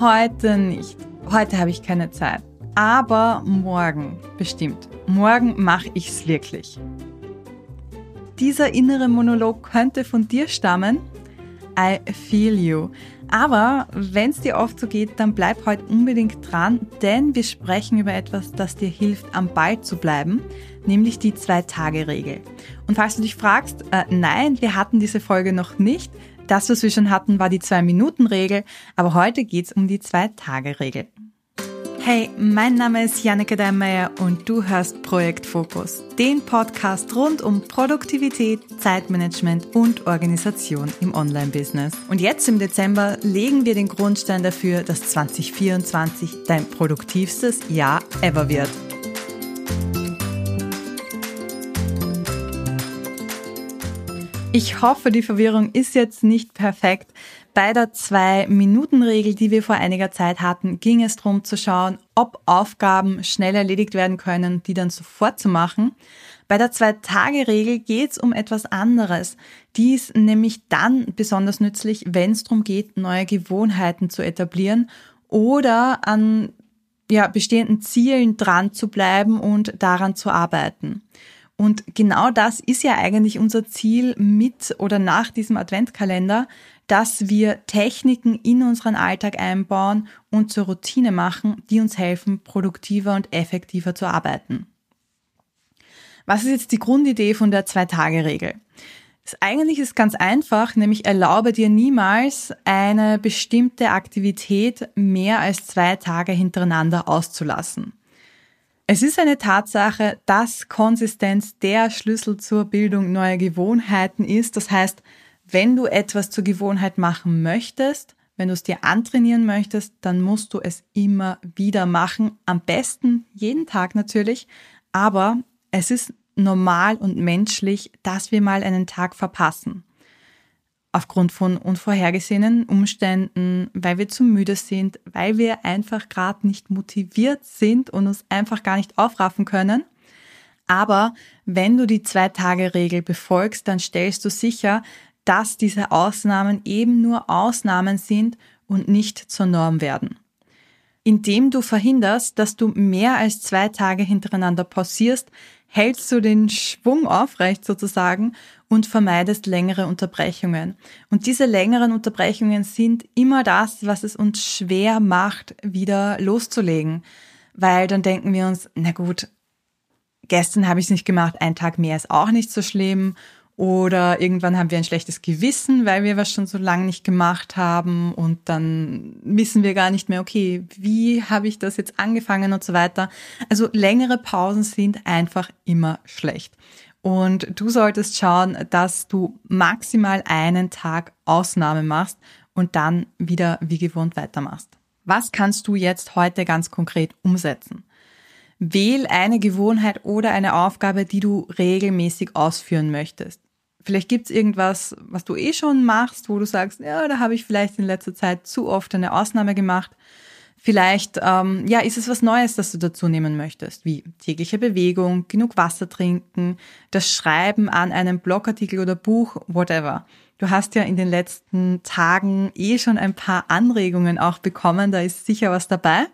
heute nicht. Heute habe ich keine Zeit. Aber morgen, bestimmt. Morgen mache ich es wirklich. Dieser innere Monolog könnte von dir stammen. I feel you. Aber wenn es dir oft so geht, dann bleib heute unbedingt dran, denn wir sprechen über etwas, das dir hilft, am Ball zu bleiben, nämlich die Zwei-Tage-Regel. Und falls du dich fragst, äh, nein, wir hatten diese Folge noch nicht. Das, was wir schon hatten, war die Zwei-Minuten-Regel, aber heute geht's um die Zwei-Tage-Regel. Hey, mein Name ist Janneke Deinmeier und du hörst Projekt Fokus, den Podcast rund um Produktivität, Zeitmanagement und Organisation im Online-Business. Und jetzt im Dezember legen wir den Grundstein dafür, dass 2024 dein produktivstes Jahr ever wird. Ich hoffe, die Verwirrung ist jetzt nicht perfekt. Bei der Zwei-Minuten-Regel, die wir vor einiger Zeit hatten, ging es darum zu schauen, ob Aufgaben schnell erledigt werden können, die dann sofort zu machen. Bei der Zwei-Tage-Regel geht es um etwas anderes. Die ist nämlich dann besonders nützlich, wenn es darum geht, neue Gewohnheiten zu etablieren oder an ja, bestehenden Zielen dran zu bleiben und daran zu arbeiten. Und genau das ist ja eigentlich unser Ziel mit oder nach diesem Adventkalender, dass wir Techniken in unseren Alltag einbauen und zur Routine machen, die uns helfen, produktiver und effektiver zu arbeiten. Was ist jetzt die Grundidee von der Zwei-Tage-Regel? Eigentlich ist ganz einfach, nämlich erlaube dir niemals eine bestimmte Aktivität mehr als zwei Tage hintereinander auszulassen. Es ist eine Tatsache, dass Konsistenz der Schlüssel zur Bildung neuer Gewohnheiten ist. Das heißt, wenn du etwas zur Gewohnheit machen möchtest, wenn du es dir antrainieren möchtest, dann musst du es immer wieder machen. Am besten jeden Tag natürlich. Aber es ist normal und menschlich, dass wir mal einen Tag verpassen aufgrund von unvorhergesehenen Umständen, weil wir zu müde sind, weil wir einfach gerade nicht motiviert sind und uns einfach gar nicht aufraffen können. Aber wenn du die Zwei-Tage-Regel befolgst, dann stellst du sicher, dass diese Ausnahmen eben nur Ausnahmen sind und nicht zur Norm werden. Indem du verhinderst, dass du mehr als zwei Tage hintereinander pausierst, hältst du den Schwung aufrecht sozusagen und vermeidest längere Unterbrechungen. Und diese längeren Unterbrechungen sind immer das, was es uns schwer macht, wieder loszulegen. Weil dann denken wir uns, na gut, gestern habe ich es nicht gemacht, ein Tag mehr ist auch nicht so schlimm oder irgendwann haben wir ein schlechtes Gewissen, weil wir was schon so lange nicht gemacht haben und dann wissen wir gar nicht mehr, okay, wie habe ich das jetzt angefangen und so weiter. Also längere Pausen sind einfach immer schlecht. Und du solltest schauen, dass du maximal einen Tag Ausnahme machst und dann wieder wie gewohnt weitermachst. Was kannst du jetzt heute ganz konkret umsetzen? Wähl eine Gewohnheit oder eine Aufgabe, die du regelmäßig ausführen möchtest. Vielleicht gibt's irgendwas, was du eh schon machst, wo du sagst, ja, da habe ich vielleicht in letzter Zeit zu oft eine Ausnahme gemacht. Vielleicht ähm, ja, ist es was Neues, das du dazu nehmen möchtest, wie tägliche Bewegung, genug Wasser trinken, das Schreiben an einem Blogartikel oder Buch, whatever. Du hast ja in den letzten Tagen eh schon ein paar Anregungen auch bekommen, da ist sicher was dabei.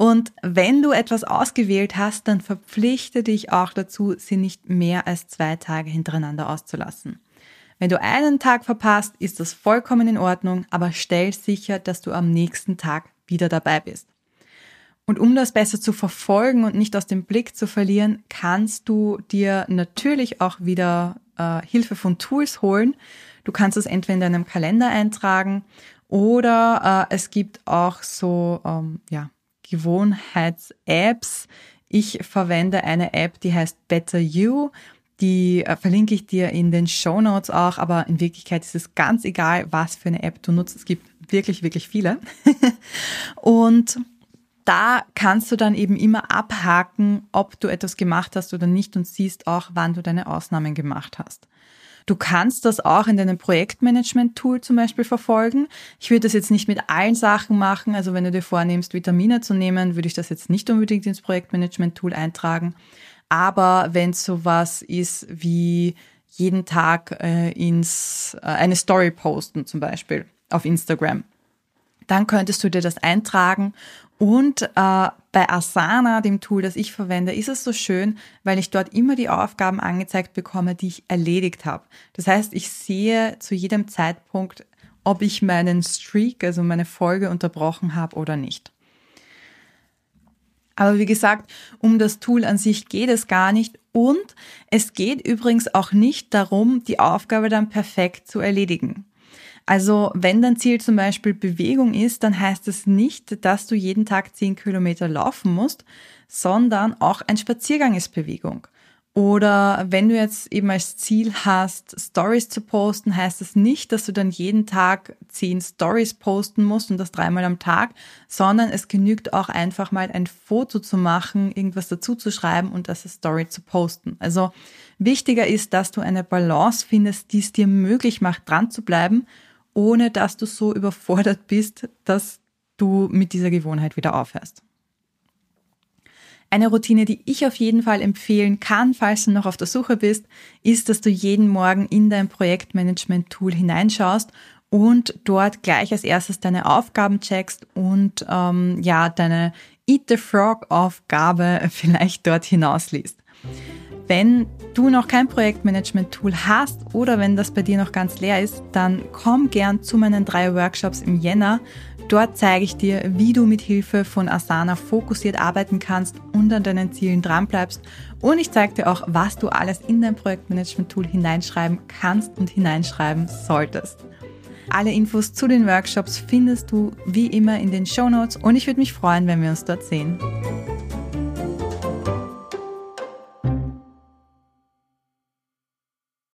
Und wenn du etwas ausgewählt hast, dann verpflichte dich auch dazu, sie nicht mehr als zwei Tage hintereinander auszulassen. Wenn du einen Tag verpasst, ist das vollkommen in Ordnung, aber stell sicher, dass du am nächsten Tag wieder dabei bist. Und um das besser zu verfolgen und nicht aus dem Blick zu verlieren, kannst du dir natürlich auch wieder äh, Hilfe von Tools holen. Du kannst es entweder in deinem Kalender eintragen oder äh, es gibt auch so ähm, ja, Gewohnheits-Apps. Ich verwende eine App, die heißt Better You. Die äh, verlinke ich dir in den Show Notes auch, aber in Wirklichkeit ist es ganz egal, was für eine App du nutzt. Es gibt wirklich, wirklich viele. und da kannst du dann eben immer abhaken, ob du etwas gemacht hast oder nicht und siehst auch, wann du deine Ausnahmen gemacht hast. Du kannst das auch in deinem Projektmanagement-Tool zum Beispiel verfolgen. Ich würde das jetzt nicht mit allen Sachen machen. Also wenn du dir vornimmst, Vitamine zu nehmen, würde ich das jetzt nicht unbedingt ins Projektmanagement-Tool eintragen. Aber wenn es sowas ist wie jeden Tag äh, ins äh, eine Story posten zum Beispiel auf Instagram, dann könntest du dir das eintragen. Und äh, bei Asana, dem Tool, das ich verwende, ist es so schön, weil ich dort immer die Aufgaben angezeigt bekomme, die ich erledigt habe. Das heißt, ich sehe zu jedem Zeitpunkt, ob ich meinen Streak, also meine Folge unterbrochen habe oder nicht. Aber wie gesagt, um das Tool an sich geht es gar nicht. Und es geht übrigens auch nicht darum, die Aufgabe dann perfekt zu erledigen. Also wenn dein Ziel zum Beispiel Bewegung ist, dann heißt es nicht, dass du jeden Tag 10 Kilometer laufen musst, sondern auch ein Spaziergang ist Bewegung. Oder wenn du jetzt eben als Ziel hast, Stories zu posten, heißt es das nicht, dass du dann jeden Tag zehn Stories posten musst und das dreimal am Tag, sondern es genügt auch einfach mal ein Foto zu machen, irgendwas dazu zu schreiben und das Story zu posten. Also wichtiger ist, dass du eine Balance findest, die es dir möglich macht, dran zu bleiben, ohne dass du so überfordert bist, dass du mit dieser Gewohnheit wieder aufhörst. Eine Routine, die ich auf jeden Fall empfehlen kann, falls du noch auf der Suche bist, ist, dass du jeden Morgen in dein Projektmanagement-Tool hineinschaust und dort gleich als erstes deine Aufgaben checkst und ähm, ja, deine Eat the Frog-Aufgabe vielleicht dort hinausliest. Wenn du noch kein Projektmanagement-Tool hast oder wenn das bei dir noch ganz leer ist, dann komm gern zu meinen drei Workshops im Jänner. Dort zeige ich dir, wie du mit Hilfe von Asana fokussiert arbeiten kannst und an deinen Zielen dranbleibst. Und ich zeige dir auch, was du alles in dein Projektmanagement-Tool hineinschreiben kannst und hineinschreiben solltest. Alle Infos zu den Workshops findest du wie immer in den Show Notes und ich würde mich freuen, wenn wir uns dort sehen.